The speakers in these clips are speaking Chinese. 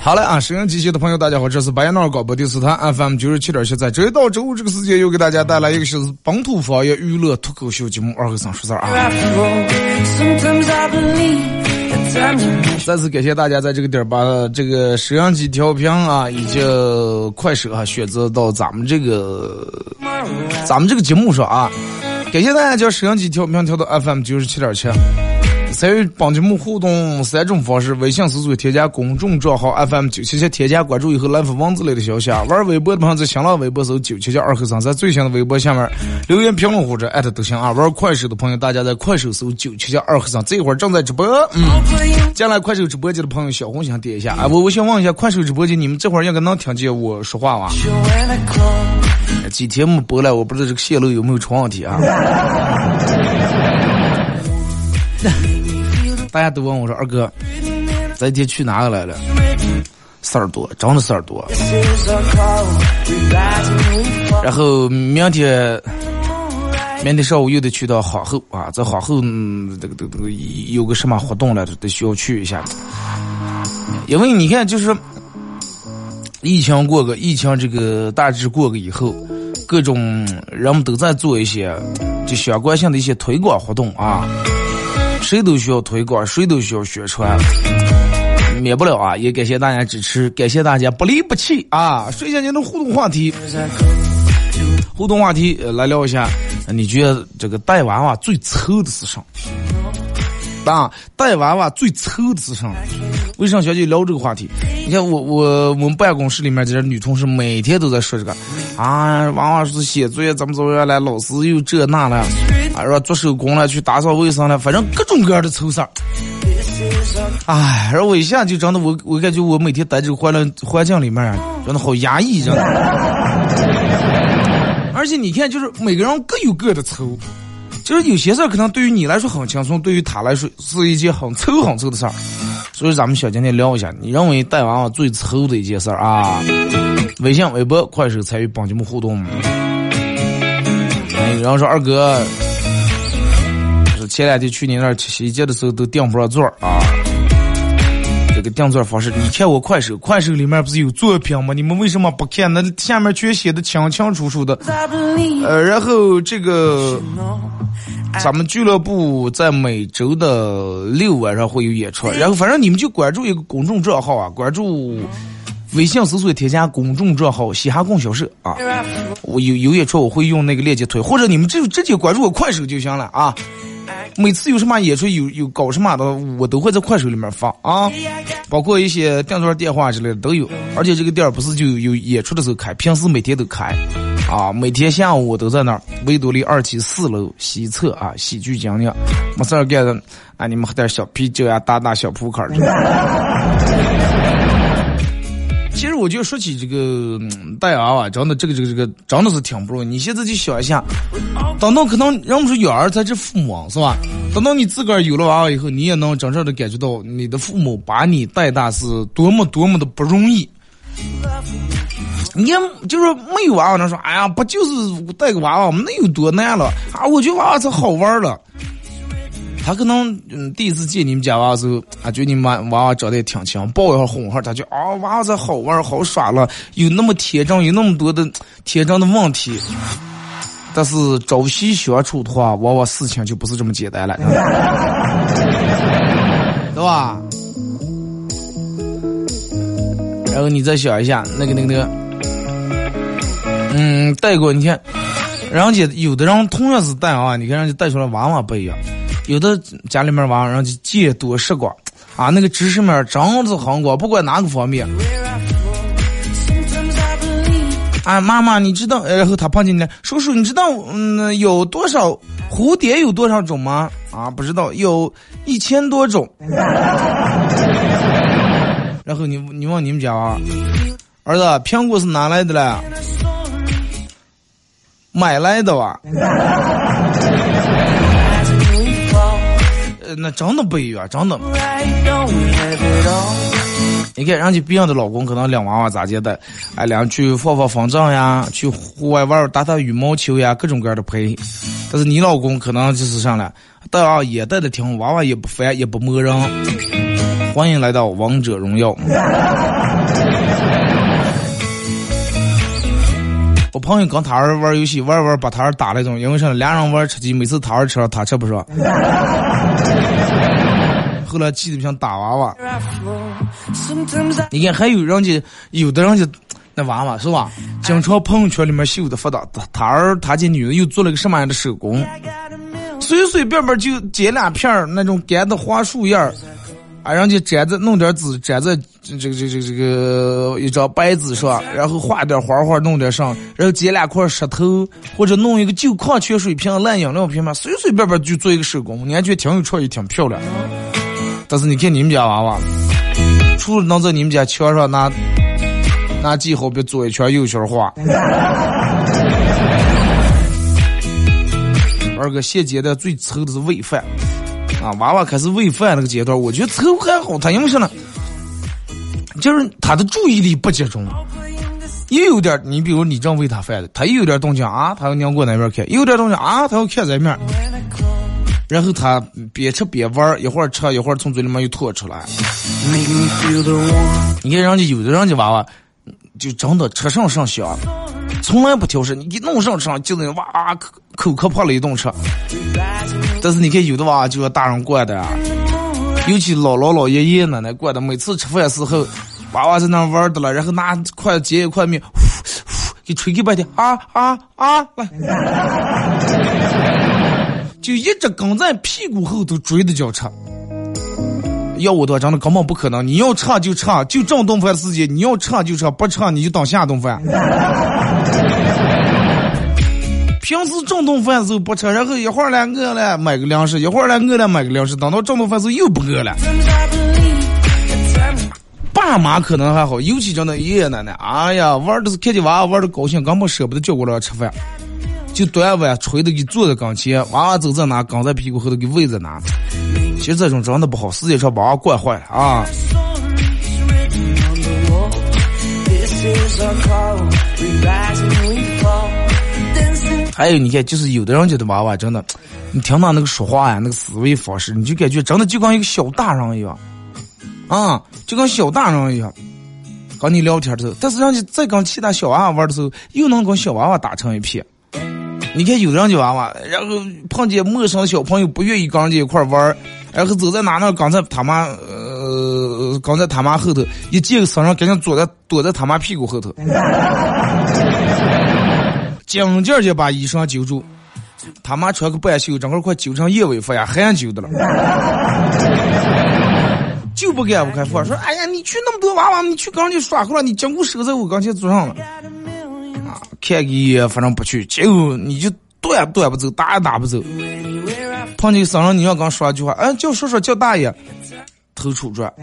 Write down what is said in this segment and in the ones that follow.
好了啊！收音机前的朋友，大家好，这是白彦淖尔广播电视台 FM 九十七点七，在周一到周五这个时间，又给大家带来一个小时本土方言娱乐脱口秀节目《二和尚说事儿》啊！再次感谢大家在这个点儿把这个摄像机调频啊，以及快手啊选择到咱们这个咱们这个节目上啊！感谢大家将摄像机调频调到 FM 九十七点七。参与帮节目互动三种方式：微信搜索添加公众账号 FM 九七七，添加关注以后来发文字类的消息啊。玩微博的朋友在新浪微博搜九七七二和尚，在最新的微博下面留言评论或者艾特都行啊。玩快手的朋友，大家在快手搜九七七二和尚，这会儿正在直播。嗯，进来快手直播间的朋友，小红心点一下啊。我我想问一下，快手直播间你们这会儿应该能听见我说话吧？几天没播了，我不知道这个线路有没有出问题啊。大家都问我说：“二哥，这天去哪个来了？事儿多，真的事儿多。然后明天，明天上午又得去到皇后啊，在皇后这个这个这个有个什么活动了，得需要去一下。因为你看，就是疫情过个疫情这个大致过个以后，各种人们都在做一些就相关性的一些推广活动啊。”谁都需要推广，谁都需要宣传，免不了啊！也感谢大家支持，感谢大家不离不弃啊！说一下您的互动话题，互动话题来聊一下，你觉得这个带娃娃最愁的是啥？啊，带娃娃最愁的是啥？为啥小姐聊这个话题？你看我我我们办公室里面这些女同事每天都在说这个啊，娃娃是写作业怎么怎么样了，老师又这那了。啊说做手工了，去打扫卫生了，反正各种各样的丑事儿。哎，然后我一下就真的，我我感觉我每天待这个环境环境里面，真的好压抑，真的。而且你看，就是每个人各有各的丑，就是有些事儿可能对于你来说很轻松，对于他来说是一件很丑很丑的事儿。所以咱们小今天聊一下，你认为带娃娃最愁的一件事儿啊？微信、微博、快手参与帮节目互动。然后说二哥。前两天去你那儿洗衣机的时候都订不上座啊！这个订座方式，你看我快手，快手里面不是有作品吗？你们为什么不看？那下面全写的清清楚楚的。呃，然后这个咱们俱乐部在每周的六晚上会有演出，然后反正你们就关注一个公众账号啊，关注微信搜索添加公众账号“嘻哈供销社”啊，我有有演出我会用那个链接推，或者你们就直接关注我快手就行了啊。每次有什么演出，有有搞什么的，我都会在快手里面发啊，包括一些订座电话之类的都有。而且这个店儿不是就有演出的时候开，平时每天都开，啊，每天下午我都在那儿，维多利二期四楼西侧啊，喜剧讲讲，没事儿干的，啊，你们喝点小啤酒呀，打打小扑克。其实我就说起这个带娃娃，真的这个这个这个真的是挺不容易。你现在就想一下，等到可能人们说养儿才是父母是吧？等到你自个儿有了娃娃以后，你也能真正的感觉到你的父母把你带大是多么多么的不容易。你就是没有娃娃，能说哎呀，不就是带个娃娃，那有多难了啊？我觉得娃娃才好玩了。他可能嗯第一次见你们家娃的时候，啊，觉得你们娃娃长得也挺强，抱一下哄一下，他就啊娃娃好玩好耍了，有那么天真，有那么多的 天真的问题。但是朝夕相处的话，往往事情就不是这么简单了，对吧？然后你再想一下，那个那个那个，嗯，带过你看，人家有的人同样是带啊，你看人家带出来娃娃不一样，有的家里面娃，人家见多识广啊，那个知识面真是很广，不管哪个方面。啊，妈妈，你知道？然后他碰见你，叔叔，你知道，嗯，有多少蝴蝶有多少种吗？啊，不知道，有一千多种。然后你你问你们家啊，儿子，苹果是哪来的嘞？买来的吧？呃，那真的不一样，真的。你看，人家别人的老公可能两娃娃咋接的？哎，俩去放放风筝呀，去户外玩打打羽毛球呀，各种各样的陪。但是你老公可能就是上来带啊，也带的挺，娃娃也不烦，也不磨人。欢迎来到王者荣耀。我朋友跟他儿玩游戏，玩玩把他儿打那种，因为啥？俩人玩吃鸡，每次他儿吃了，他吃不上。后来气得像打娃娃。你看，还有人家，有的人家那娃娃是吧？经常朋友圈里面秀的发的，他儿他家女的又做了个什么样的手工？随随便便就剪两片那种干的花树叶儿，啊，人家粘在弄点纸粘在这个这个这个一张白纸上，然后画点花花弄点上，然后捡两块石头或者弄一个旧矿泉水瓶、烂饮料瓶嘛，随随便便就做一个手工，你还觉得挺有创意、挺漂亮。但是你看你们家娃娃，除了能在你们家墙上拿拿记号笔左一圈右一圈画，二个现阶段最愁的是喂饭。啊！娃娃开始喂饭那个阶段，我觉得愁还好，他因为啥呢？就是他的注意力不集中，又有点你比如你正喂他饭的，他又有点动静啊，他要娘过那边看，又有点动静啊，他要看这面。然后他边吃边玩，一会儿吃一会儿从嘴里面又吐出来。你看人家有的人家娃娃，就真的吃上上香，从来不挑食，你一弄上上就那哇口口可怕了一顿吃。但是你看有的娃就是大人惯的，啊尤其姥姥姥爷爷奶奶惯的，每次吃饭时候，娃娃在那玩的了，然后拿筷子接一块面，呼呼给吹给半天，啊啊啊来。就一直跟在屁股后头追着叫吃，要我的话真的根本不可能。你要唱就唱，就这顿饭时间，你要唱就唱，不唱你就等下顿饭。平时正顿饭时候不吃，然后一会儿来饿了买个粮食，一会儿来饿了买个粮食，等到正顿饭时候又不饿了。爸妈可能还好，尤其真的爷爷奶奶，哎呀，玩的是看见娃娃玩的高兴，根本舍不得叫过来吃饭。就端碗吹的给坐在跟前，娃娃走在哪，跟在屁股后头给喂在哪。其实这种真的不好，世界上把娃惯坏了啊。还有你看，就是有的人家的娃娃真的，你听他那个说话呀，那个思维方式，你就感觉真的就跟一个小大人一样，啊，就跟小大人一样，跟你聊天的时候，但是人家在跟其他小娃娃玩的时候，又能跟小娃娃打成一片。你看有的人家娃娃，然后碰见陌生的小朋友不愿意跟人家一块玩然后走在哪那，刚才他妈呃，刚在他妈后头一见个生人，赶紧躲在躲在他妈屁股后头，紧劲儿就把衣裳揪住，他妈穿个半袖，整个快揪成燕尾服呀，汗揪的了，就不敢不开放，说哎呀，你去那么多娃娃，你去跟人家耍过了，你经过守在我跟前坐上了啊。看个，反正不去，结果你就断也断不走，打也打不走。碰见生人，你要刚说一句话，哎，叫叔叔，叫大爷，头出转。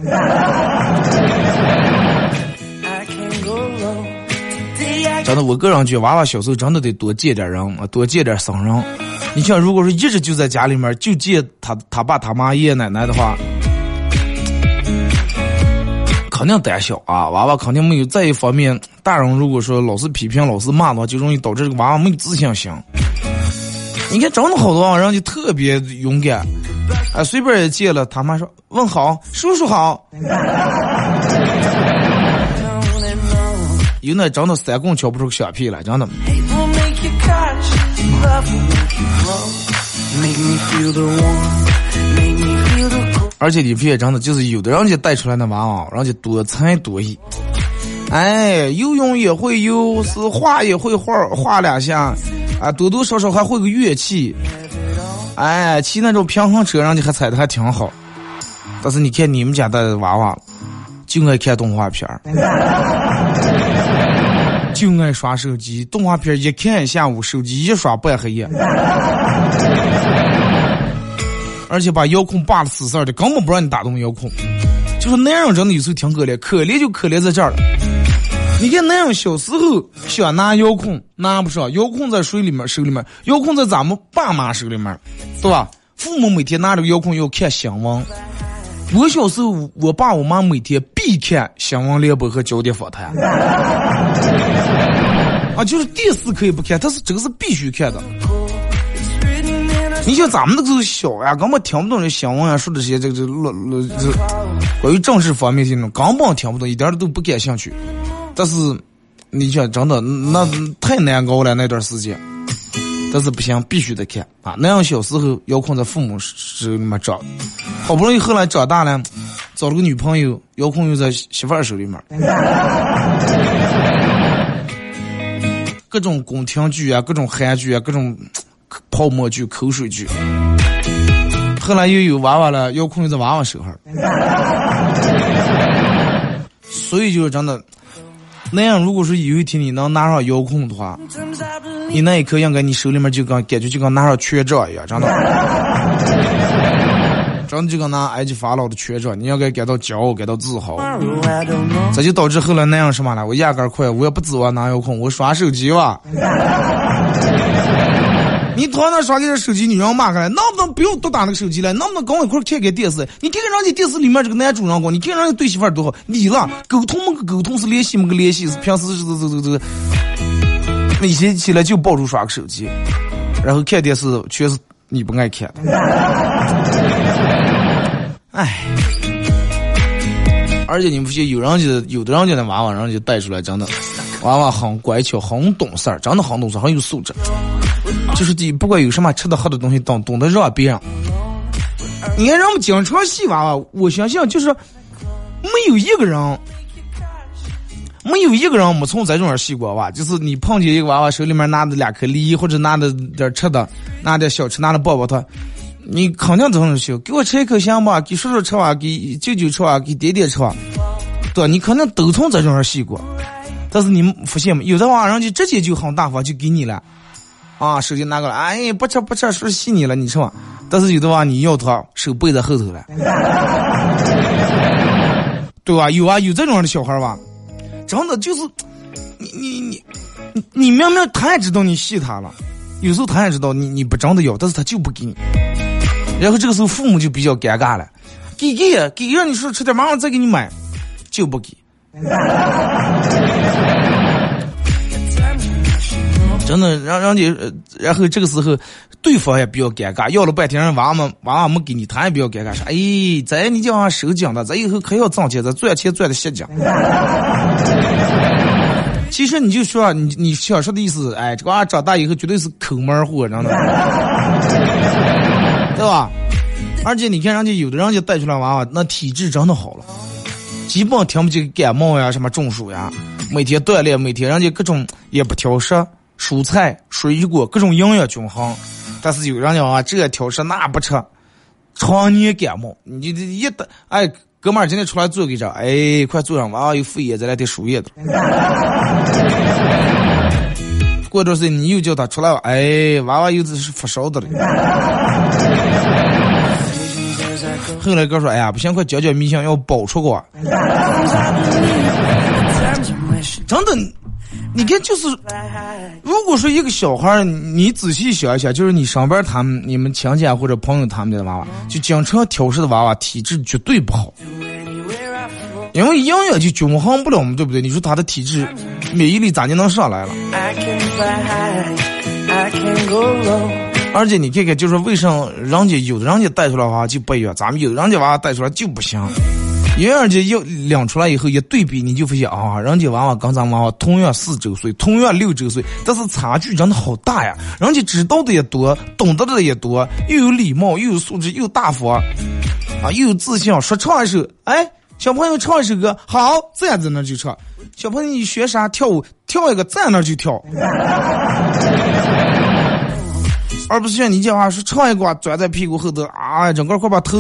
真的，我个人觉得，娃娃小时候真的得多见点人啊，多见点生人。你像，如果说一直就在家里面，就见他他爸他妈爷爷奶奶的话。肯定胆小啊，娃娃肯定没有。再一方面，大人如果说老是批评、老是骂的话，就容易导致这个娃娃没有自信心。你看，真的好多人就特别勇敢，啊，随便一见了，他妈说问好，叔叔好。有那真的三棍敲不出个响屁来，真的。而且你发现真的就是有的人家带出来的娃娃，人家多才多艺，哎，游泳也会游，是画也会画，画两下，啊，多多少少还会个乐器，哎，骑那种平衡车，人家还踩的还挺好。但是你看你们家的娃娃，就爱看动画片儿，就爱刷手机，动画片一看一下午，手机一刷半黑夜。而且把遥控拔的死死的，根本不让你打动遥控。就是男人真的有时候挺可怜，可怜就可怜在这儿了。你看那样小时候想拿遥控拿不上，遥控在水里面手里面，遥控在咱们爸妈手里面，对吧？父母每天拿着遥控要看新闻。我小时候，我爸我妈每天必看新闻联播和焦点访谈。啊，就是电视可以不看，但是这个是必须看的。你像咱们那个时候小呀，根本听不懂这新闻啊，说这些这个这乱乱这关于政治方面的那种，根本听不懂，一点都不感兴趣。但是你想真的那太难搞了那段时间，但是不行，必须得看啊！那样小时候遥控在父母手里面长，好不容易后来长大了，找了个女朋友，遥控又在媳妇儿手里面，各种宫廷剧啊，各种韩剧啊，各种。泡沫剧、口水剧，后来又有娃娃了，遥控又在娃娃手上，所以就是真的，那样如果说有一天你能拿上遥控的话，你那一刻应该你手里面就跟感觉就跟拿上权杖一样，真的，真的就跟拿埃及法老的权杖，你应该感到骄傲，感到自豪。这就导致后来那样什么了？我压根儿快，我也不指望拿遥控，我刷手机吧。你躺那耍个手机，你让我骂开来，能不能不用多打那个手机了？能不能跟我一块看看电视？你看看人家电视里面这个男主人公，你看人家对媳妇儿多好。你了，沟通么个沟通是联系么个联系是平时这这这这，那些起来就抱住耍个手机，然后看电视全是你不爱看。哎，而且你发现，有人家有的人家的娃娃，人家带出来真的，娃娃很乖巧，很懂事儿，真的很懂事，很有素质。就是你不管有什么吃的喝的东西，懂懂得让别人。你看人们经常戏娃娃，我相信就是没有一个人，没有一个人没从这种戏过娃。就是你碰见一个娃娃手里面拿着两颗梨，或者拿着点吃的，拿点小吃，拿着抱抱他，你肯定都能笑。给我吃一口行吧？给叔叔吃吧？给舅舅吃吧？给爹爹吃吧？对，你肯定都从这种戏过。但是你们发现没？有的娃人家直接就很大方，就给你了。啊，手机拿过来，哎，不吃不吃，说洗你了，你吃吧。但是有的话，你要他手背在后头了，对吧？有啊，有这种的小孩吧，真的就是，你你你，你明明他也知道你洗他了，有时候他也知道你你不真的要，但是他就不给你。然后这个时候父母就比较尴尬了，给给给，让你说吃点，马上再给你买，就不给。真的让让你，然后这个时候，对方也比较尴尬，要了半天，人娃娃娃娃没给你，他也比较尴尬，说：“哎，这你叫俺收紧的，咱以后可要挣钱，咱赚钱赚的吸紧。”其实你就说，你你想说的意思，哎，这个娃长大以后绝对是抠门货，真的，对吧？而且你看，人家有的人家带出来娃娃，那体质真的好了，基本听不见感冒呀，什么中暑呀，每天锻炼，每天人家各种也不挑食。蔬菜、水果各种营养均衡，但是有人讲啊，这挑食那不吃，常年感冒。你这一打，哎，哥们儿今天出来做给着，哎，快坐上，娃娃有肺炎，再来点输液的。过段时间你又叫他出来了，哎，娃娃又是发烧的了。后来哥说，哎呀，不行，快教教迷香，要保出国。真的。你看，就是，如果说一个小孩儿，你仔细想一想，就是你上班他们、你们亲戚或者朋友他们家的娃娃，就经常挑食的娃娃，体质绝对不好，因为营养就均衡不了嘛，对不对？你说他的体质免疫力咋就能上来了？而且你看看，就是为啥人家有的人家带出来娃就不一样，咱们有的人家娃娃带出来就不行。因为人家要领出来以后一对比，你就发现啊，人家娃娃跟咱娃娃同样四周岁，同样六周岁，但是差距真的好大呀。人家知道的也多，懂得的也多，又有礼貌，又有素质，又大方，啊，又有自信。说唱一首，哎，小朋友唱一首歌，好，站在那就唱。小朋友你学啥跳舞？跳一个站那就跳。而不是像你这话说唱一个钻在屁股后头啊，整个快把头，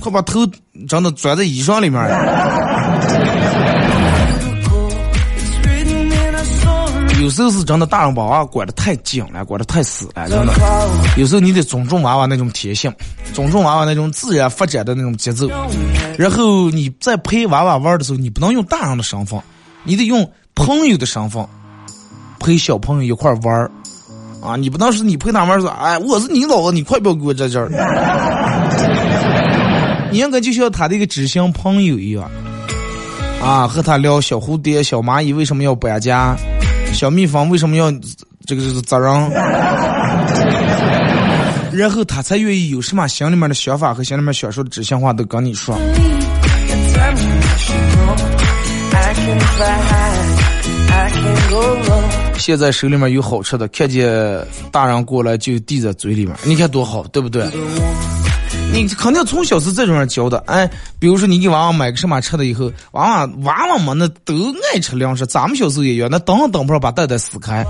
快把头真的钻在衣裳里面了。有时候是真的，大人把娃管的太紧了，管的太死了，真的。有时候你得尊重娃娃那种天性，尊重娃娃那种自然发展的那种节奏。然后你在陪娃娃玩的时候，你不能用大人的身份，你得用朋友的身份陪小朋友一块玩。啊，你不能是你陪他玩说，哎，我是你老子，你快不要给我在这儿。你应该就像他的一个知心朋友一样，啊，和他聊小蝴蝶、小蚂蚁为什么要搬家。小蜜蜂为什么要这个是责任？然后他才愿意有什么心里面的想法和心里面想说的知心话都跟你说。现在手里面有好吃的，看见大人过来就递在嘴里面，你看多好，对不对？你肯定从小是这种人教的，哎，比如说你给娃娃买个什么吃的以后，娃娃娃娃们那都爱吃粮食，咱们小时候也一样，那等也等不上把袋袋撕开，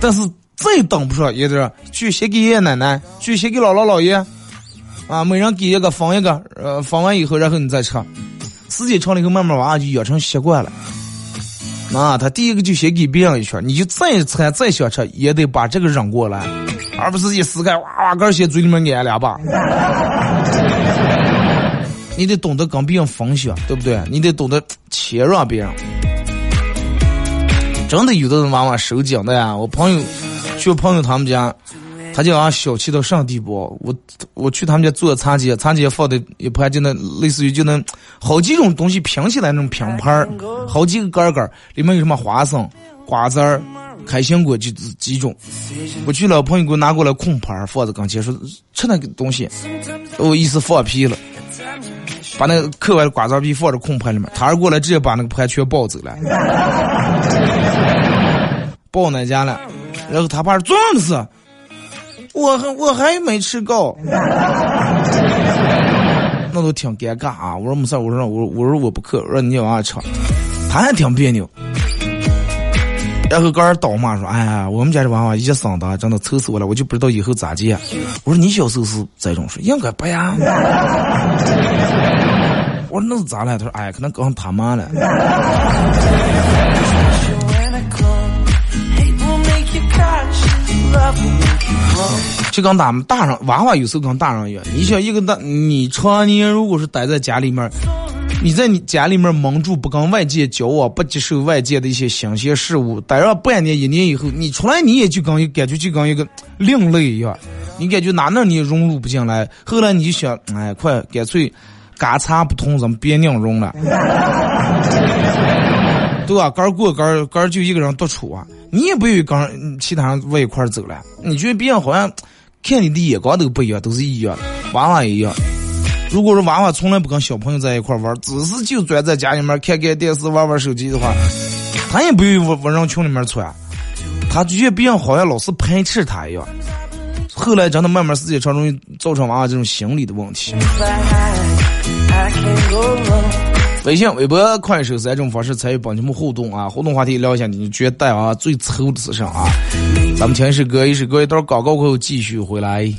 但是再等不上也得去先给爷爷奶奶，去先给姥姥姥爷，啊，每人给一个分一个，呃，分完以后然后你再吃，时间长了以后慢慢娃娃就养成习惯了，啊，他第一个就先给别人一圈，你就再馋再想吃也得把这个扔过来。而不是一撕开哇哇根先嘴里面咽两把，你得懂得跟别人分享，对不对？你得懂得谦让别人。真的有的人娃娃手紧的呀，我朋友去朋友他们家，他就俺小气到什么地步？我我去他们家做餐节，餐节放的一盘就那类似于就那好几种东西拼起来那种拼盘好几个杆杆里面有什么花生、瓜子儿。开心果就几种，我去了，朋友给我拿过来空盘放在跟前，说吃那个东西，我意思放屁了，把那个嗑完的瓜子皮放在空盘里面，他儿过来直接把那个盘全抱走了，抱那家了，然后他爸装的是，我还我还没吃够，那都挺尴尬啊！我说没事，我说我我说我不嗑，我说你往下吃，他还挺别扭。然后跟人倒骂说：“哎呀，我们家这娃娃一嗓子真的愁死我了，我就不知道以后咋接。”我说：“你小时候是这种说？应该不呀。”我说：“那是咋了？”他说：“哎，可能刚他妈了。”就跟咱们大人娃娃有时候跟大人一样，你想一个大，你常年如果是待在家里面。你在你家里面蒙住，不跟外界交往，不接受外界的一些新鲜事物，待上半年一年以后，你出来你也就跟感觉就跟一个另类一样，你感觉哪哪你也融入不进来。后来你就想，哎，快干脆，嘎擦不通，咱们别硬融了，对吧？干过干干就一个人独处啊，你也不愿意跟其他人往一块走了。你觉得别人好像看你的眼光都不一样，都是一样，娃娃一样。如果说娃娃从来不跟小朋友在一块玩，只是就钻在家里面看看电视、玩玩手机的话，他也不愿意往往人群里面窜，他觉得别人好像老是排斥他一样。后来真的慢慢时间长，容易造成娃娃这种心理的问题。微信、微博、快手三种方式参与帮你们互动啊！互动话题聊一下，你觉得带娃最丑的是啥啊？咱们听一首歌，一首歌一段广告过后继续回来。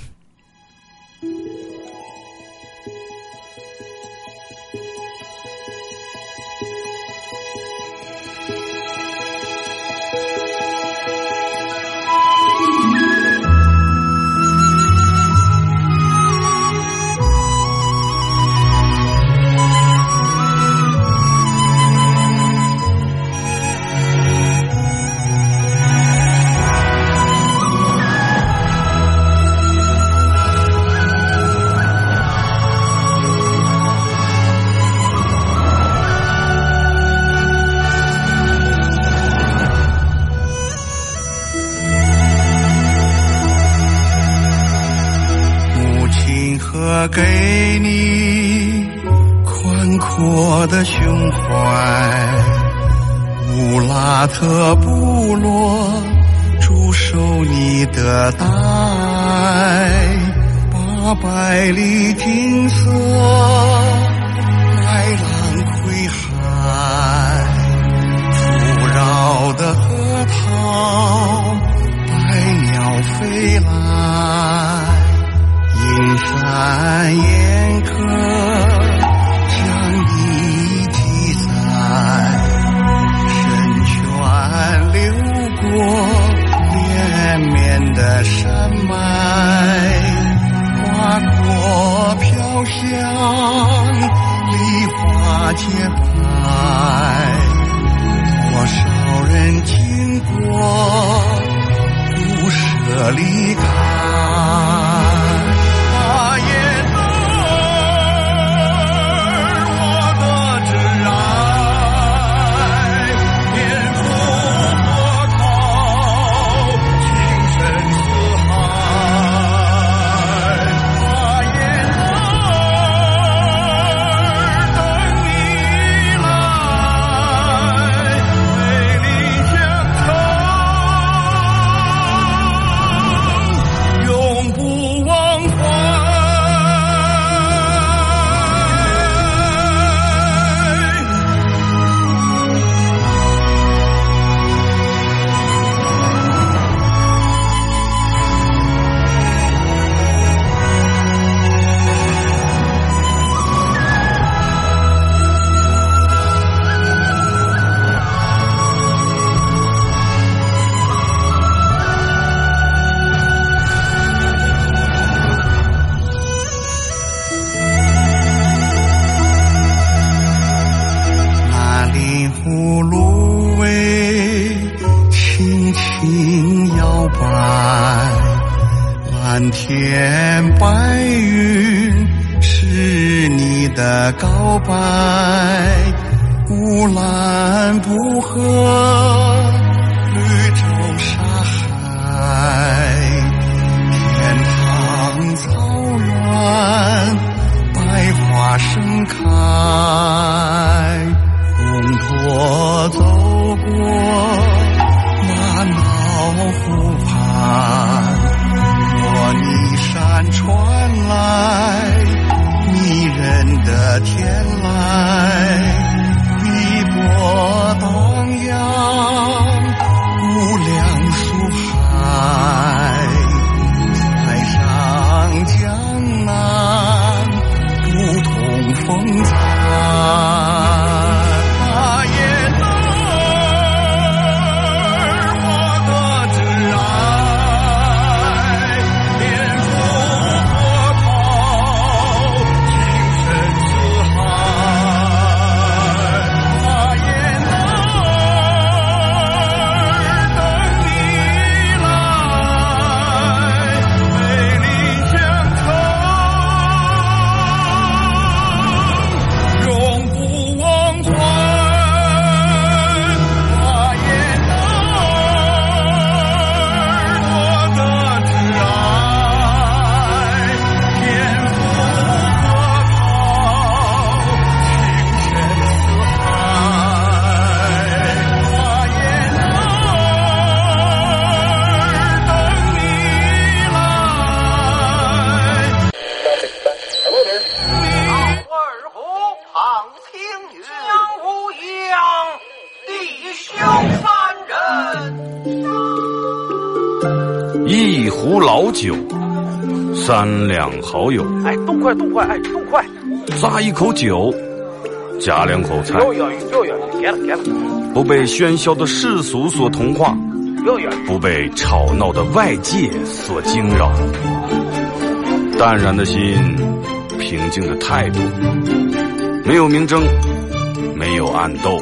和部落，驻守你的大爱，八百里金色，海浪窥海，富饶的河套，百鸟飞来，阴山岩刻，绵绵的山脉，花朵飘香，梨花洁白，多少人经过，不舍离开。快动快，哎，动快！咂一口酒，夹两口菜，不被喧嚣的世俗所同化。不被吵闹的外界所惊扰，淡然的心，平静的态度，没有明争，没有暗斗。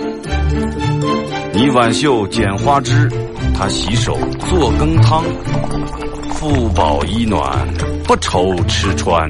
你挽袖剪花枝，他洗手做羹汤，腹饱衣暖，不愁吃穿，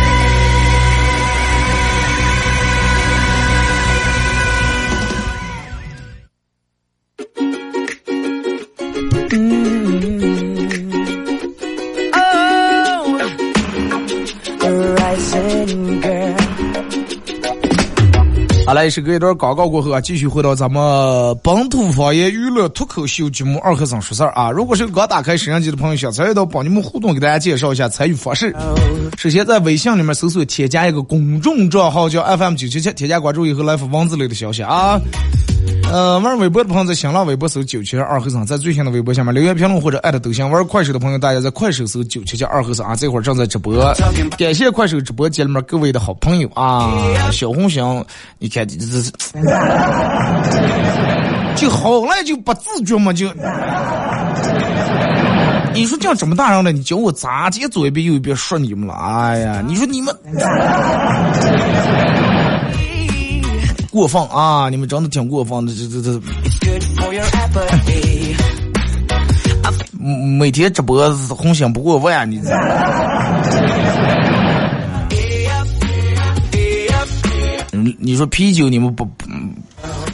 好来，是隔一段广告过后啊，继续回到咱们本土方言娱乐脱口秀节目《二和尚说事儿》啊。如果是刚打开摄像机的朋友，想参与到帮你们互动，给大家介绍一下参与方式。首先在微信里面搜索添加一个公众账号叫 FM 九七七，添加关注以后来发文字类的消息啊。呃，玩微博的朋友在新浪微博搜九七二和尚，在最新的微博下面留言评论或者艾特都行。玩快手的朋友，大家在快手搜九七七二和尚啊，这会儿正在直播。感谢快手直播间里面各位的好朋友啊，小红星，你看这这这，就好赖就不自觉嘛就。你说这样这么大人了，你教我咋接左一遍右一遍说你们了？哎呀，你说你们。过分啊！你们真的挺过分的，这这这，每天直播红心不过万，你。嗯，你说啤酒你们不，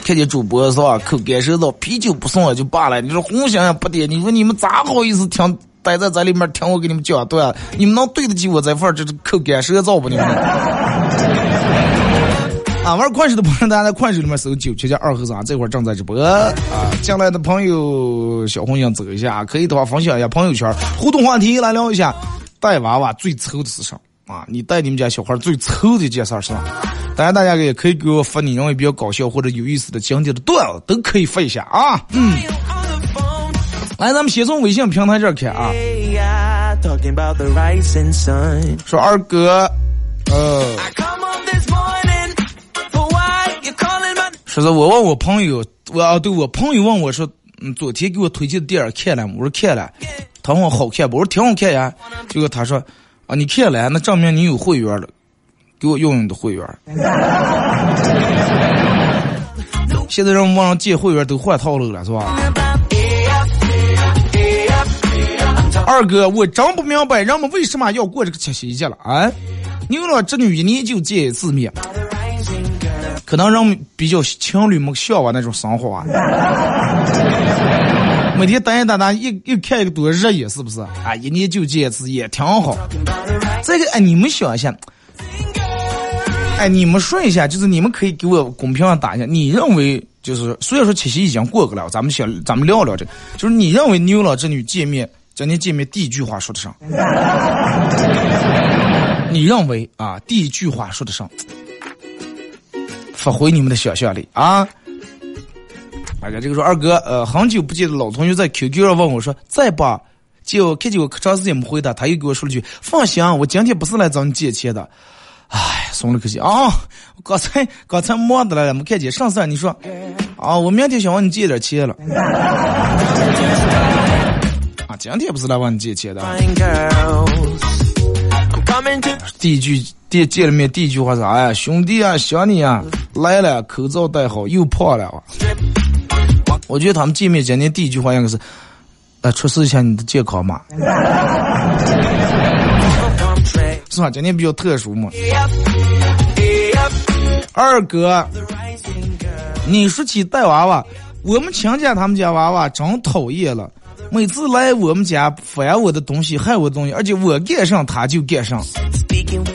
看见主播是吧？口干舌燥，啤酒不送也就罢了。你说红星也不点，你说你们咋好意思听待在这里面听我给你们讲段？你们能对得起我这份这这口干舌燥不？你们？啊，玩快手的朋友，大家在快手里面搜九七加二和尚，这会儿正在直播啊。进来的朋友，小红心走一下，可以的话分享一下朋友圈，互动话题来聊一下。带娃娃最愁的是啥啊？你带你们家小孩最愁的一件事是啥？当然，大家也可以给我发你认为比较搞笑或者有意思的经典的段子，都可以发一下啊。嗯。来，咱们先从微信平台这儿看啊。说二哥，呃。说是我问我朋友，我啊对我朋友问我说，嗯，昨天给我推荐的电影看了，我说看了，他问我好看不？我说挺好看呀。结果他说，啊你看了，那证明你有会员了，给我用用你的会员。现在人们网上借会员都换套路了，是吧？二哥，我真不明白人们为什么要过这个七夕节了啊？牛郎织女一年就见一次面。可能人比较情侣们向往那种生活啊，每天等一等等，一又看一个多热也是不是？啊，一年就见一次也挺好。这个哎，你们想一下，哎，你们说一下，就是你们可以给我公屏上打一下，你认为就是虽然说七夕已经过去了，咱们先咱们聊聊这，就是你认为牛郎织女见面，今天见面第一句话说的啥？你认为啊，第一句话说的啥？发挥你们的想象力啊！大哥，这个说二哥，呃，很久不见的老同学在 QQ 上问我说：“再把就看见我可长时间没回答，他又给我说了句：“放心，我今天不是来找你借钱的。”哎，松了口气啊！刚才刚才摸的来了，没看见。上次你说啊，我明天想问你借点钱了。啊，今天不是来问你借钱的。第一句。第见了面第一句话啥呀？兄弟啊，想你啊，来了，口罩戴好，又胖了。我觉得他们见面今天第一句话应该是，来出示一下你的健康码，是吧？今天比较特殊嘛。二哥，你说起带娃娃，我们亲家他们家娃娃真讨厌了。每次来我们家翻我的东西，害我的东西，而且我干上他就干上。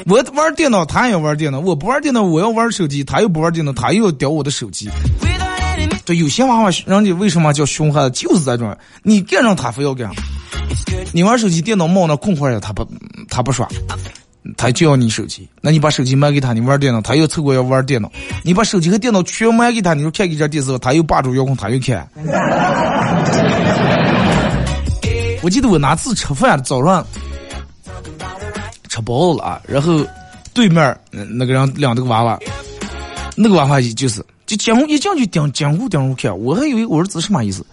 我玩电脑，他也玩电脑；我不玩电脑，我要玩手机，他又不玩电脑，他又要叼我的手机。对，有些娃娃，人家为什么叫熊孩子，就是这种。你干上他非要干。你玩手机，电脑冒那空块儿他不，他不耍，他就要你手机。那你把手机卖给他，你玩电脑，他又凑过要玩电脑。你把手机和电脑全卖给他，你说看给这电视，他又霸住遥控，他又看。我记得我哪次吃饭早上吃饱了啊，然后对面那个人领那个娃娃，那个娃娃就是就监控一进去盯监控盯我看，我还以为我儿子什么意思，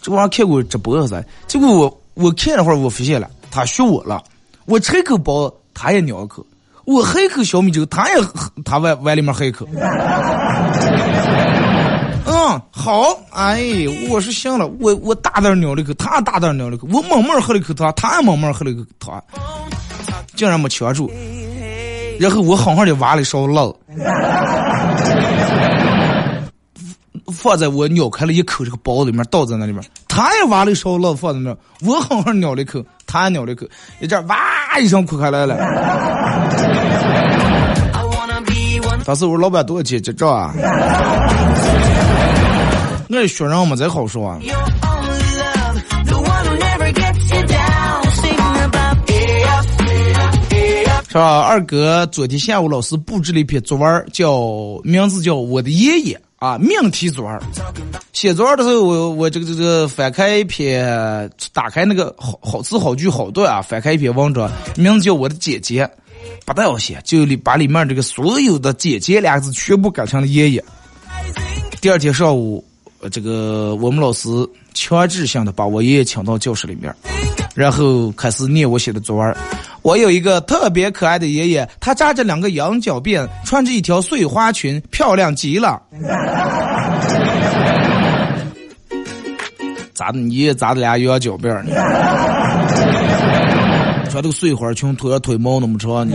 这娃看过直播噻，结果我我看了会儿，我发现了他学我了，我吃一口包子，他也咬一口，我喝一口小米粥，他也他碗碗里面喝一口。嗯，好，哎，我是信了，我我大胆咬了一口，他大胆咬了一口，我慢慢喝了一口汤，他也慢慢喝了一口汤，竟然没呛住，然后我狠狠的挖了一勺辣，放在我咬开了一口这个包里面，倒在那里面，他也挖了一勺辣放在那，我狠狠咬了一口，他也咬了一口，一阵哇一声哭开来了。当时我说老板多少钱结账啊？我是学人嘛，才好说啊。是吧？二哥昨天下午老师布置了一篇作文，叫名字叫我的爷爷啊，命题作文。写作文的时候，我我这个这个翻开一篇，打开那个好好词好句好段啊，翻开一篇文章，名字叫我的姐姐，不太好写，就里把里面这个所有的姐姐俩字全部改成了爷爷。第二天上午。这个我们老师强制性的把我爷爷请到教室里面，然后开始念我写的作文。我有一个特别可爱的爷爷，他扎着两个羊角辫，穿着一条碎花裙，漂亮极了。咋的？你爷爷扎的俩羊角辫呢？穿这个碎花裙，腿上腿毛那么长呢？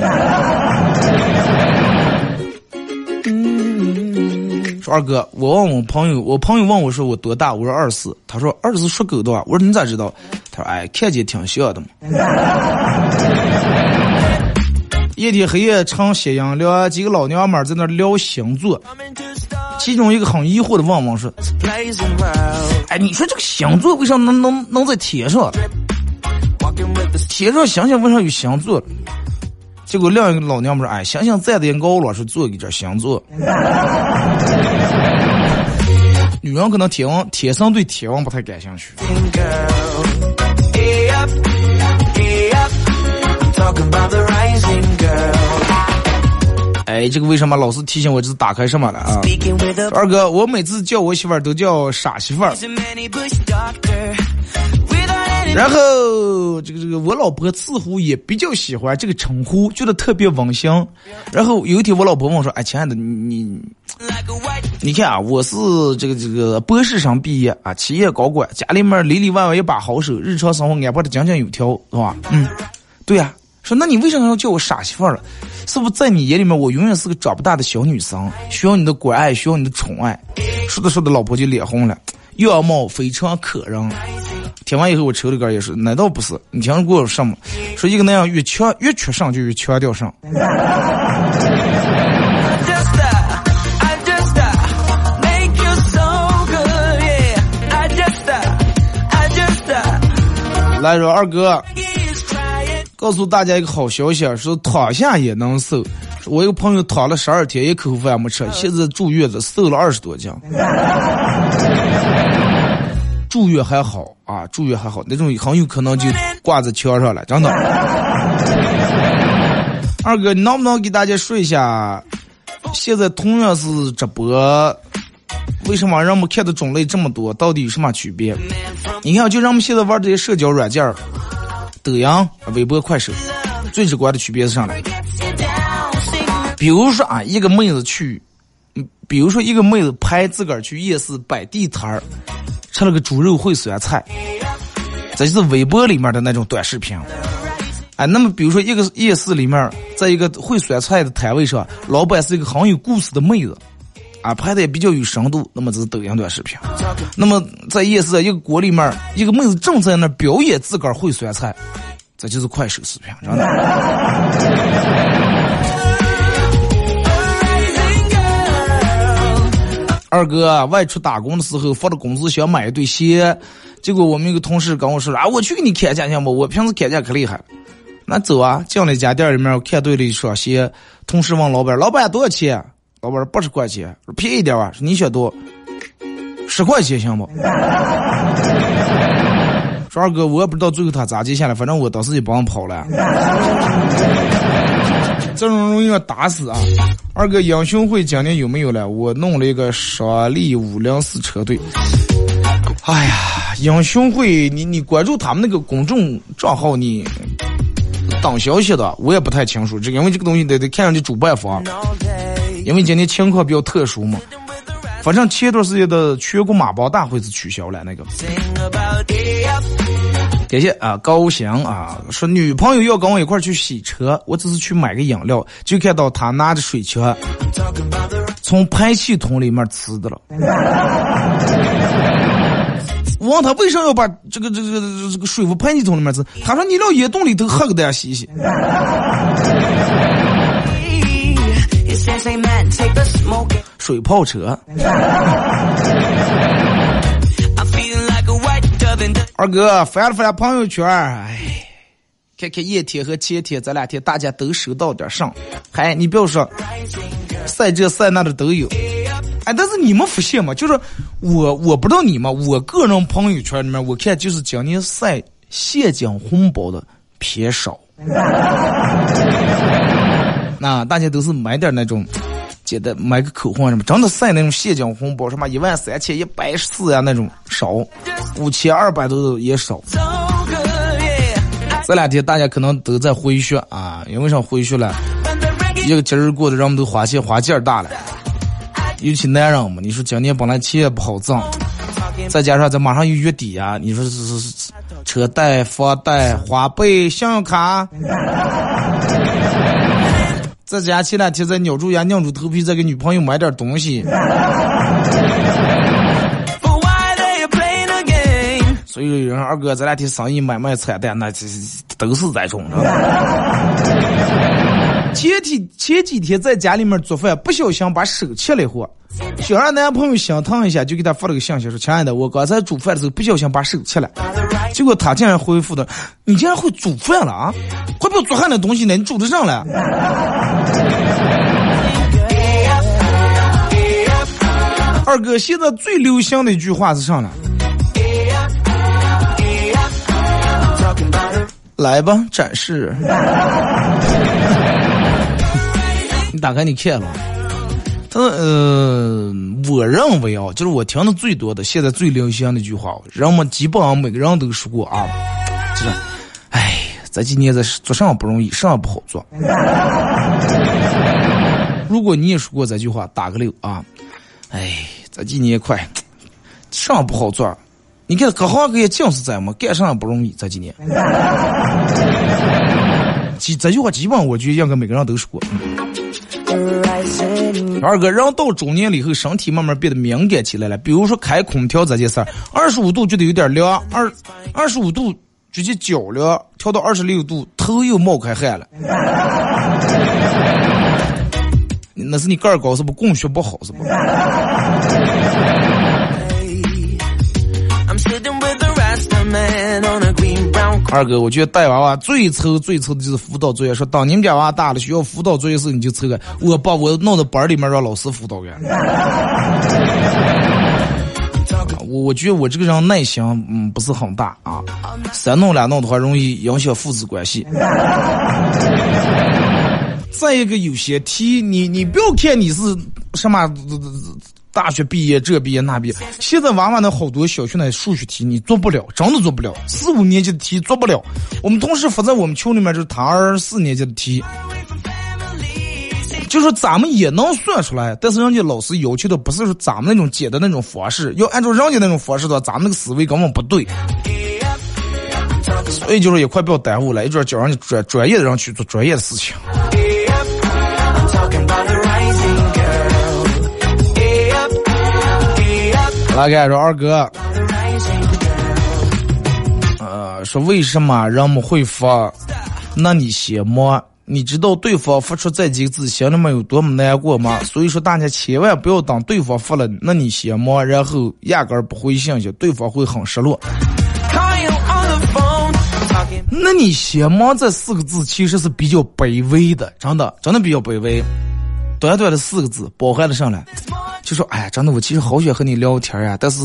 二哥，我问我朋友，我朋友问我说我多大？我说二十四。他说二十四属狗的吧。我说你咋知道？他说哎，看见挺像的嘛。一天黑夜唱夕阳，聊几个老娘们在那聊星座，其中一个很疑惑的问我说：“哎，你说这个星座为啥能能能在天上？天上星星为啥有星座？”结果另一个老娘们说：“哎，想想站的也高了，是做一点星座。女人可能天王天生对天王不太感兴趣。哎，这个为什么老是提醒我这是打开什么了啊？二哥，我每次叫我媳妇儿都叫傻媳妇儿。然后这个这个，我老婆似乎也比较喜欢这个称呼，觉得特别温馨。然后有一天，我老婆问我说：“哎，亲爱的，你你看啊，我是这个这个博士生毕业啊，企业高管，家里面里里外外一把好手，日常生活安排的井井有条，是吧？嗯，对呀。说那你为什么要叫我傻媳妇儿了？是不是在你眼里面我永远是个长不大的小女生，需要你的关爱，需要你的宠爱？说着说着，老婆就脸红了，样貌非常可人。听完以后，我抽了根也是，难道不是。你听过什么？说一个那样越强越缺上就越强调上。来说二哥，告诉大家一个好消息，说躺下也能瘦。我一个朋友躺了十二天，一口饭没吃，现在住院子，瘦了二十多斤。住院还好啊，住院还好，那种很有可能就挂在墙上了，真的。二哥，你能不能给大家说一下，现在同样是直播，为什么人们看的种类这么多？到底有什么区别？你看，就人们现在玩这些社交软件，抖音、微博、快手，最直观的区别是啥呢？比如说啊，一个妹子去，比如说一个妹子拍自个儿去夜市摆地摊儿。吃了个猪肉烩酸菜，这就是微博里面的那种短视频。哎，那么比如说一个夜市里面，在一个烩酸菜的摊位上，老板是一个很有故事的妹子，啊，拍的也比较有深度，那么这是抖音短视频。那么在夜市一个锅里面，一个妹子正在那表演自个儿烩酸菜，这就是快手视频，真的。二哥外出打工的时候，发了工资想买一对鞋，结果我们一个同事跟我说啊，我去给你砍价行不？我平时砍价可厉害。那走啊，进了一家店里面，我看对了一双鞋。同事问老板，老板多少钱？老板说八十块钱，说便宜点吧。说你选多，十块钱行不？说二哥，我也不知道最后他咋接下来，反正我当时就帮跑了。这种容易要打死啊！二哥，英雄会今年有没有了？我弄了一个双力五零四车队。哎呀，英雄会，你你关注他们那个公众账号，你当消息的，我也不太清楚，这因为这个东西得得看上去主办方，因为今天情况比较特殊嘛。反正前段时间的全国马包大会是取消了那个。感谢啊，高翔啊！说女朋友要跟我一块去洗车，我只是去买个饮料，就看到他拿着水枪从排气筒里面呲的了。我问他为啥要把这个这个这个这个水壶排气筒里面呲？他说你到烟洞里头喝个大家洗洗。水泡车。二哥翻了翻朋友圈，哎，看看夜天和前天这两天大家都收到点上，嗨你不要说晒这晒那的都有，哎，但是你们发现吗？就是我我不知道你们，我个人朋友圈里面我看就是今年晒现金红包的偏少，那大家都是买点那种。记得买个口红什么，真的塞那种现金红包，什么一万三千一百四呀那种少，五千二百多也少。这两天大家可能都在回血啊，因为啥回血了？一个节日过的，人们都花钱花劲儿大了，尤其男人嘛。你说今年本来钱也不好挣，再加上这马上又月底啊，你说是是是车贷、房贷、花呗、信用卡。在家前两天在咬住牙、硬住头皮，再给女朋友买点东西。所以有人二哥这两天生意买卖惨淡，那这都是在种。前天前几天在家里面做饭，不小心把手切了一会，想让男朋友心疼一下，就给他发了个信息说：“亲爱的，我刚才煮饭的时候不小心把手切了。”结果他竟然回复的：“你竟然会煮饭了啊？会不会做饭的东西呢？你煮得上了？”二哥，现在最流行的一句话是啥呢？来吧，展示。你打开你看了？他呃，我认为啊，就是我听的最多的，现在最流行的一句话，人们基本上每个人都说过啊，就是，哎，这几年在做啥不容易，啥不好做。如果你也说过这句话，打个六啊。哎，这几年快，啥不好做。你看各行各业尽是这么，干啥不容易。这几年，基这句话基本我就应该每个人都说。二哥，人到中年了以后，身体慢慢变得敏感起来了。比如说开空调这件事儿，二十五度觉得有点凉，二二十五度直接脚凉，调到二十六度头又冒开汗了。那是你个儿高是不？供血不好是不？二哥，我觉得带娃娃最愁最愁的就是辅导作业。说当你们家娃大了需要辅导作业时，你就愁个，我把我弄到班里面让老师辅导员。我我觉得我这个人耐心嗯不是很大啊，三弄两弄的话容易影响父子关系。再一个有些题，你你不要看你是什么。大学毕业，这毕业那毕业，现在娃娃那好多小学那数学题你做不了，真的做不了。四五年级的题做不了。我们同事发在我们群里面，就是他二四年级的题，就说咱们也能算出来，但是人家老师要求的不是说咱们那种解的那种方式，要按照人家那种方式的话，咱们那个思维根本不对。所以就是也快不要耽误了，一准叫人家专专业的人去做专业的事情。大概说二哥，呃，说为什么人们会发？那你先忙，你知道对方发出这几个字心里面有多么难过吗？所以说大家千万不要当对方发了，那你先忙，然后压根儿不回信息，对方会很失落。那你先忙这四个字其实是比较卑微的，真的，真的比较卑微。短短的四个字，包含了上来。就说，哎呀，真的，我其实好想和你聊天呀，但是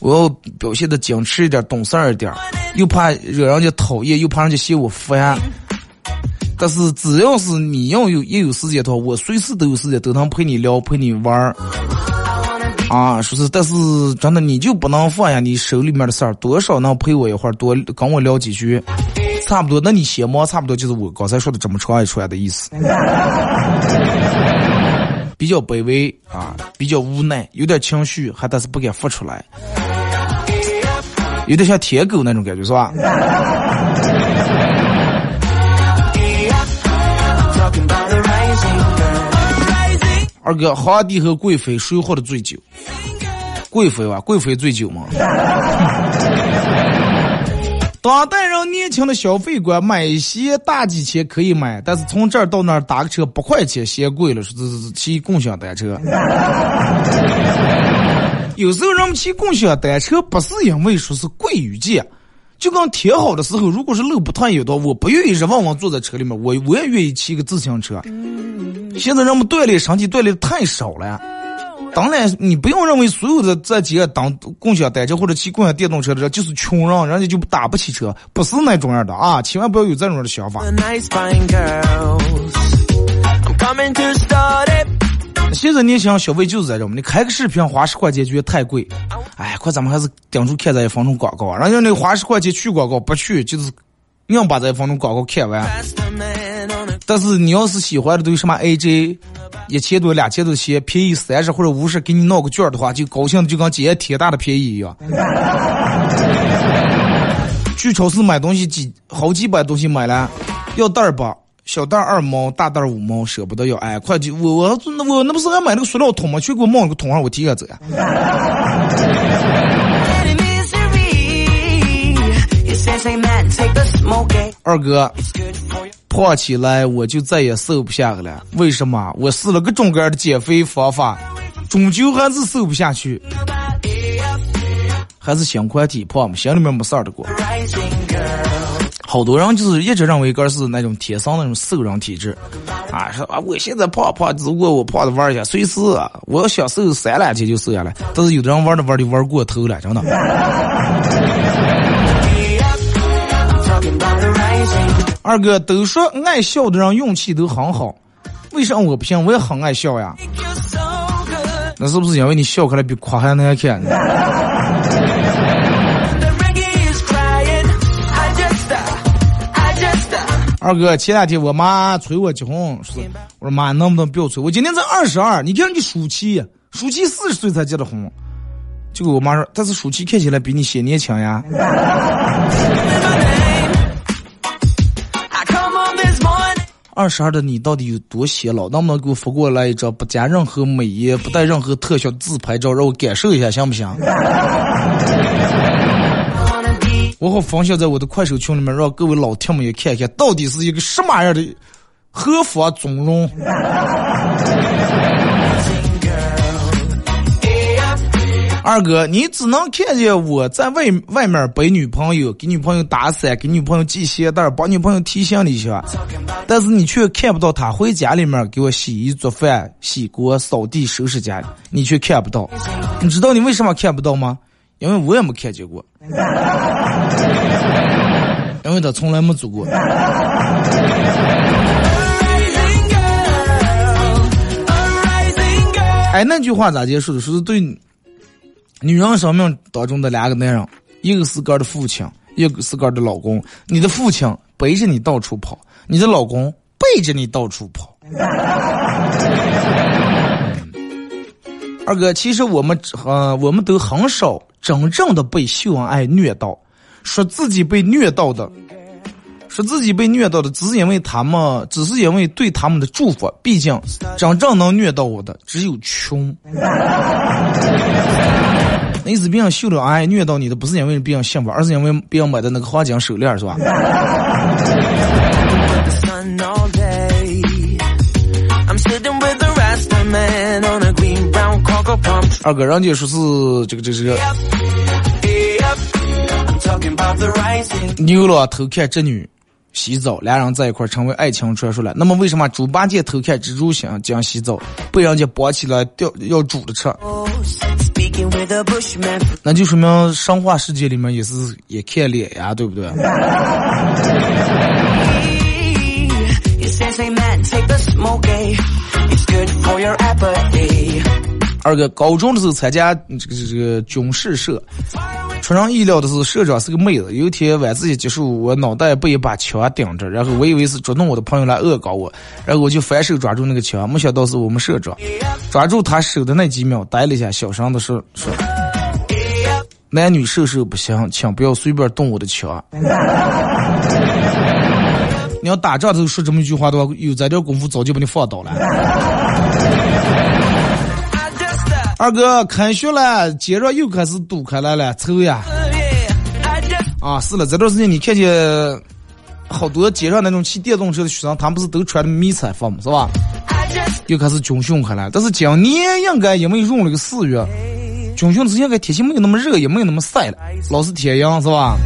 我要表现的矜持一点，懂事一点，又怕惹人家讨厌，又怕人家嫌我烦。但是只要是你要有一有时间的话，我随时都有时间，都能陪你聊，陪你玩儿。啊，说是，但是真的你就不能放下你手里面的事儿，多少能陪我一会儿，多跟我聊几句，差不多。那你闲忙，差不多就是我刚才说的这么长一出来的意思。比较卑微啊，比较无奈，有点情绪，还但是不敢发出来，有点像舔狗那种感觉，是吧？二哥，皇帝和贵妃谁活的最久？贵妃吧，贵妃最久嘛。当代人年轻的消费观，买鞋大几千可以买，但是从这儿到那儿打个车八块钱嫌贵了，说这是骑共享单车。有时候人们骑共享单车不是因为说是贵与贱，就跟天好的时候，如果是路不太有的，我不愿意是往往坐在车里面，我我也愿意骑个自行车。现在人们锻炼身体锻炼的太少了。当然，你不用认为所有的这几个当共享单车或者骑共享电动车的人就是穷人，人家就打不起车，不是那种样的啊！千万不要有这种的想法。现在年轻人消费就是这种，你开个视频花十块钱觉得太贵，哎，快咱们还是顶住看这一分钟广告啊！人家那花十块钱去广告不去，就是硬把这一分钟广告看完。但是你要是喜欢的都有什么 AJ。一千多、两千多钱，便宜三十或者五十，给你闹个券的话，就高兴的就跟捡天天大的便宜一样。去超市买东西几好几百东西买了，要袋儿吧，小袋二毛，大袋五毛，舍不得要。哎，快去我我那我那不是还买那个塑料桶吗？去给我冒个桶上，我提下走呀。二哥。胖起来我就再也瘦不下了，为什么？我试了各种各样的减肥方法，终究还是瘦不下去，还是心宽体胖嘛，心里面没事儿的过。好多人就是一直认为哥是那种天生那种瘦人体质，啊，说啊我现在胖胖，如果我胖的玩一下，随时我要想瘦三两天就瘦下来。但是有的人玩着玩的玩过头了，真的。二哥都说爱笑的人运气都很好，为啥我不行？我也很爱笑呀。那是不是因为你笑出来比夸还难看？二哥，前两天我妈催我结婚，说我说妈能不能不要催？我今年才二十二，你看你暑期，暑期四十岁才结的婚，结果我妈说，但是暑期看起来比你显年轻呀。二十二的你到底有多显老？能不能给我发过来一张不加任何美颜、不带任何特效的自拍照，让我感受一下，行不行？我好分享在我的快手群里面，让各位老铁们也看一看，到底是一个什么样的和服妆容。二哥，你只能看见我在外外面背女朋友，给女朋友打伞，给女朋友系鞋带，帮女朋友提行李箱，但是你却看不到她回家里面给我洗衣做饭、洗锅、扫地、收拾家里，你却看不到。你知道你为什么看不到吗？因为我也没看见过，因为他从来没做过。哎，那句话咋结束的？说是对。女人生命当中的两个男人，一个是哥的父亲，一个是哥的老公。你的父亲背着你到处跑，你的老公背着你到处跑。二哥，其实我们呃，我们都很少真正的被秀恩爱虐到，说自己被虐到的，说自己被虐到的，只是因为他们，只是因为对他们的祝福。毕竟，真正能虐到我的只有穷。那是别人秀了哎，虐到你的不是因为别人幸福，而是因为别人买的那个黄金手链，是吧？二哥，人家说是这个这个这个牛郎偷看织女洗澡，俩人在一块成为爱情传说了。那么为什么猪八戒偷看蜘蛛精将洗澡，被人家绑起来吊要煮着吃？那就说明神话世界里面也是也看脸呀，对不对？二哥高中的时候参加这个这个军事社，出人意料的是社长是个妹子。有一天晚自习结束，我脑袋被一把枪顶着，然后我以为是捉弄我的朋友来恶搞我，然后我就反手抓住那个枪，没想到是我们社长。抓住他手的那几秒，呆了一下，小声的说说：“男女授受不亲，请不要随便动我的枪。”你要打仗的时候说这么一句话的话，有这点功夫早就把你放倒了。二哥，开学了，街上又开始堵开来了，臭呀！啊，是了，这段时间你看见好多街上那种骑电动车的学生，他们不是都穿的迷彩服吗？是吧？又开始军训开了，但是今年应该因为用了个四月，军训之前个天气没有那么热，也没有那么晒了，老是天阳，是吧？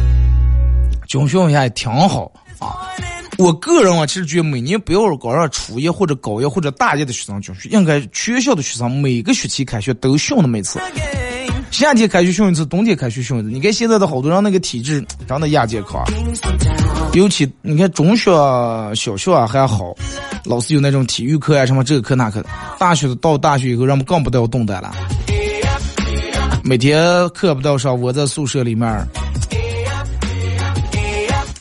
军训一下也挺好啊。我个人啊，其实觉得每年不要搞上初一或者高一或者大一的学生军训，应该全校的学生每个学期开学都训那么一次。夏天开学训一次，冬天开学训一次。你看现在的好多人那个体质真的亚健康，尤其你看中学、小学啊还好，老师有那种体育课啊什么这个课那课。大学的到大学以后，人们更不要动弹了，每天课不到上，我在宿舍里面。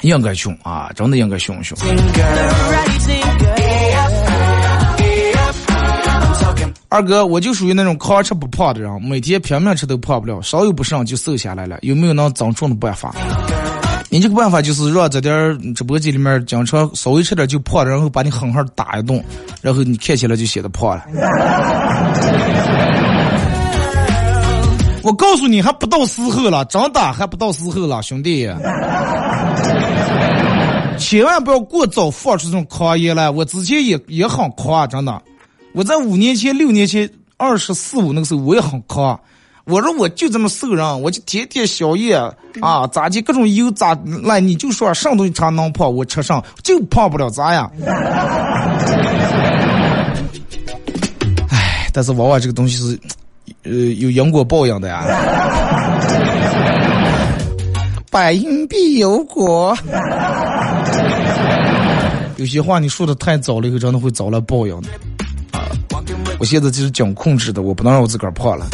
应该凶啊，真的应该凶凶。二哥，我就属于那种狂吃不胖的人，每天拼命吃都胖不了，稍有不慎就瘦下来了。有没有能增重的办法？你这个办法就是让这点直播间里面经常稍微吃点就胖，然后把你狠狠打一顿，然后你看起来就显得胖了。我告诉你，还不到时候了，真的还不到时候了，兄弟。千万不要过早放出这种狂言来。我之前也也很狂，真的。我在五年前、六年前、二十四五那个时候，我也很狂。我说我就这么瘦人，我就天天宵夜啊，咋的各种油咋那，你就说上东西常能胖，我吃上就胖不了咋样？唉，但是往往这个东西是，呃，有因果报应的呀。百因必有果，有些话你说的太早了以后，真的会遭来报应的。我现在就是讲控制的，我不能让我自个儿胖了。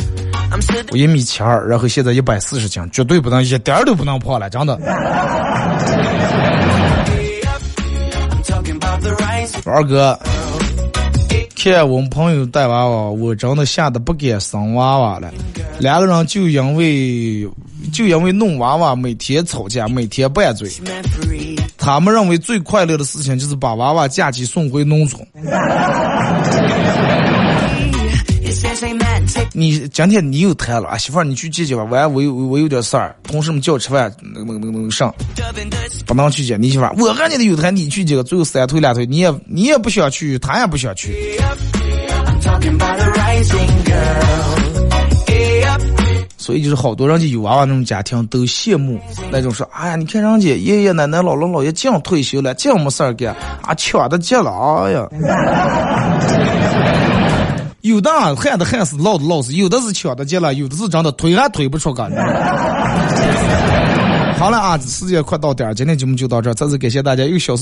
我一米七二，然后现在一百四十斤，绝对不能一点儿都不能胖了，真的。二哥，看我们朋友带娃娃，我真的吓得不敢生娃娃了。两个人就因为。就因为弄娃娃，每天吵架，每天拌嘴。他们认为最快乐的事情就是把娃娃假期送回农村。你今天你又谈了啊，媳妇儿，你去接接吧。完，我有我有点事儿，同事们叫我吃饭，那个那个那个上，不能去接。你媳妇儿，我和你的有谈，你去接。最后三推两推，你也你也不想去，他也不想去。所以就是好多人家有娃娃那种家庭都羡慕那种说，哎呀，你看人家爷爷奶奶、姥姥姥爷这样退休了，这样没事儿干，啊，抢的急了，哎呀，有的喊的喊死，闹的闹死，有的是抢的急了，有的是真的推还推不出个。好了啊，时间快到点儿，今天节目就到这儿，再次感谢大家一个小时。